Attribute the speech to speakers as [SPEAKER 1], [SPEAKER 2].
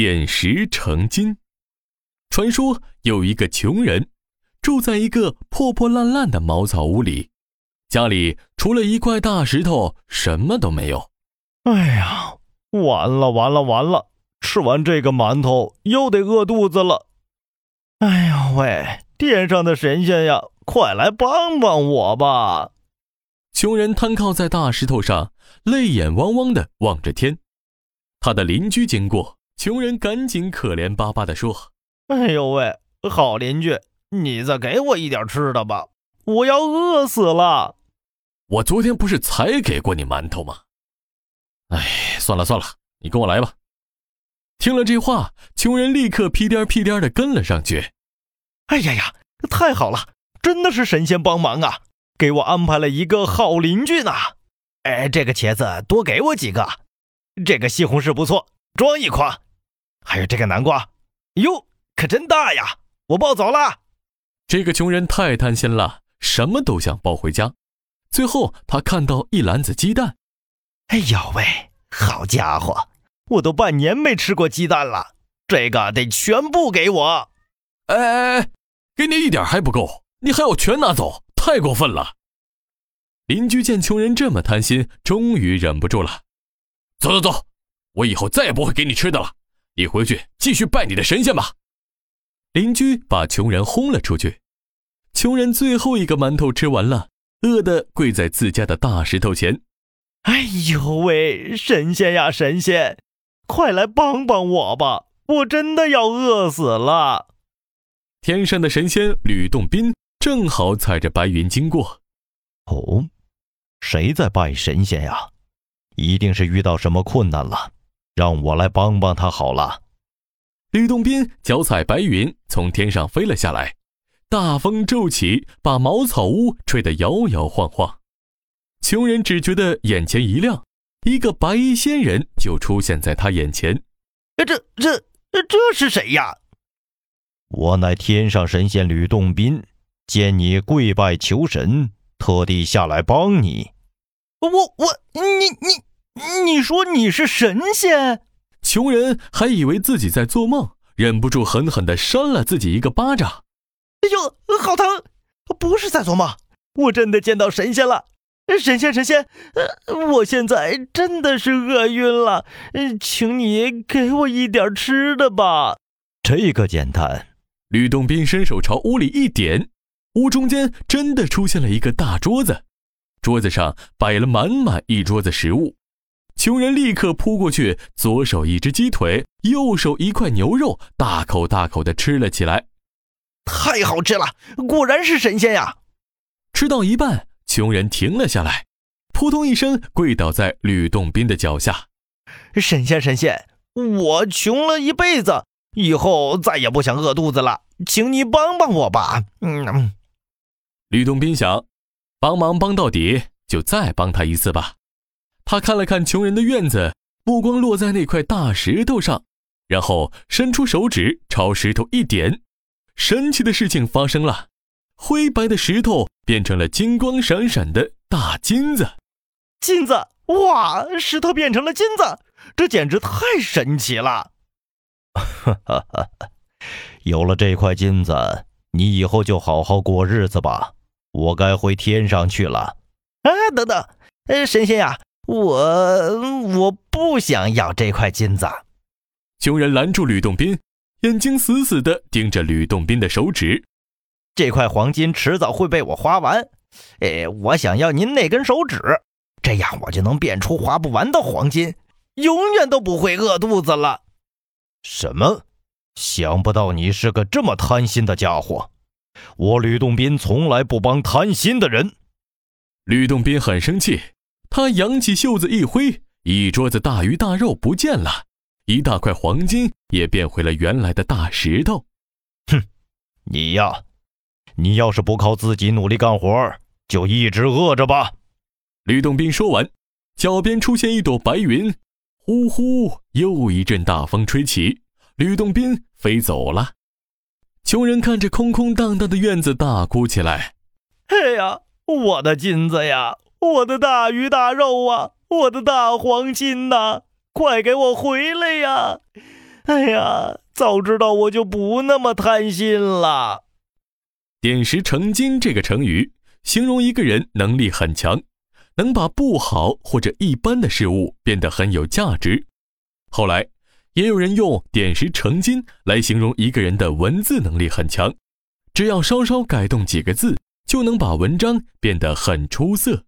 [SPEAKER 1] 点石成金。传说有一个穷人，住在一个破破烂烂的茅草屋里，家里除了一块大石头，什么都没有。
[SPEAKER 2] 哎呀，完了完了完了！吃完这个馒头又得饿肚子了。哎呀喂，天上的神仙呀，快来帮帮我吧！
[SPEAKER 1] 穷人瘫靠在大石头上，泪眼汪汪的望着天。他的邻居经过，穷人赶紧可怜巴巴地说：“
[SPEAKER 2] 哎呦喂，好邻居，你再给我一点吃的吧，我要饿死了。”
[SPEAKER 1] 我昨天不是才给过你馒头吗？哎，算了算了，你跟我来吧。听了这话，穷人立刻屁颠屁颠的跟了上去。
[SPEAKER 2] 哎呀呀，太好了，真的是神仙帮忙啊！给我安排了一个好邻居呢。哎，这个茄子多给我几个，这个西红柿不错，装一筐。还有这个南瓜，哟，可真大呀！我抱走了。
[SPEAKER 1] 这个穷人太贪心了，什么都想抱回家。最后，他看到一篮子鸡蛋。
[SPEAKER 2] 哎呦喂，好家伙，我都半年没吃过鸡蛋了，这个得全部给我。
[SPEAKER 1] 哎哎哎，给你一点还不够，你还要全拿走。太过分了！邻居见穷人这么贪心，终于忍不住了。走走走，我以后再也不会给你吃的了。你回去继续拜你的神仙吧。邻居把穷人轰了出去。穷人最后一个馒头吃完了，饿得跪在自家的大石头前。
[SPEAKER 2] 哎呦喂，神仙呀神仙，快来帮帮我吧！我真的要饿死了。
[SPEAKER 1] 天上的神仙吕洞宾。正好踩着白云经过，
[SPEAKER 2] 哦，谁在拜神仙呀？一定是遇到什么困难了，让我来帮帮他好了。
[SPEAKER 1] 吕洞宾脚踩白云从天上飞了下来，大风骤起，把茅草屋吹得摇摇晃晃。穷人只觉得眼前一亮，一个白衣仙人就出现在他眼前。
[SPEAKER 2] 这这这是谁呀？我乃天上神仙吕洞宾。见你跪拜求神，特地下来帮你。我我你你你说你是神仙？
[SPEAKER 1] 穷人还以为自己在做梦，忍不住狠狠地扇了自己一个巴掌。
[SPEAKER 2] 哎呦，好疼！不是在做梦，我真的见到神仙了。神仙神仙，呃，我现在真的是饿晕了，请你给我一点吃的吧。这个简单。
[SPEAKER 1] 吕洞宾伸手朝屋里一点。屋中间真的出现了一个大桌子，桌子上摆了满满一桌子食物。穷人立刻扑过去，左手一只鸡腿，右手一块牛肉，大口大口的吃了起来。
[SPEAKER 2] 太好吃了，果然是神仙呀！
[SPEAKER 1] 吃到一半，穷人停了下来，扑通一声跪倒在吕洞宾的脚下。
[SPEAKER 2] 神仙，神仙，我穷了一辈子，以后再也不想饿肚子了，请你帮帮我吧。嗯。
[SPEAKER 1] 吕洞宾想，帮忙帮到底，就再帮他一次吧。他看了看穷人的院子，目光落在那块大石头上，然后伸出手指朝石头一点，神奇的事情发生了，灰白的石头变成了金光闪闪的大金子。
[SPEAKER 2] 金子，哇！石头变成了金子，这简直太神奇了！哈哈哈！有了这块金子，你以后就好好过日子吧。我该回天上去了。哎，等等，呃，神仙呀，我我不想要这块金子。
[SPEAKER 1] 穷人拦住吕洞宾，眼睛死死地盯着吕洞宾的手指。
[SPEAKER 2] 这块黄金迟早会被我花完。哎，我想要您那根手指，这样我就能变出花不完的黄金，永远都不会饿肚子了。什么？想不到你是个这么贪心的家伙。我吕洞宾从来不帮贪心的人。
[SPEAKER 1] 吕洞宾很生气，他扬起袖子一挥，一桌子大鱼大肉不见了，一大块黄金也变回了原来的大石头。
[SPEAKER 2] 哼，你呀，你要是不靠自己努力干活，就一直饿着吧。
[SPEAKER 1] 吕洞宾说完，脚边出现一朵白云，呼呼，又一阵大风吹起，吕洞宾飞走了。穷人看着空空荡荡的院子，大哭起来：“
[SPEAKER 2] 哎呀，我的金子呀，我的大鱼大肉啊，我的大黄金呐，快给我回来呀！哎呀，早知道我就不那么贪心了。
[SPEAKER 1] 点石成金这个成语，形容一个人能力很强，能把不好或者一般的事物变得很有价值。后来，也有人用点石成金来形容一个人的文字能力很强，只要稍稍改动几个字，就能把文章变得很出色。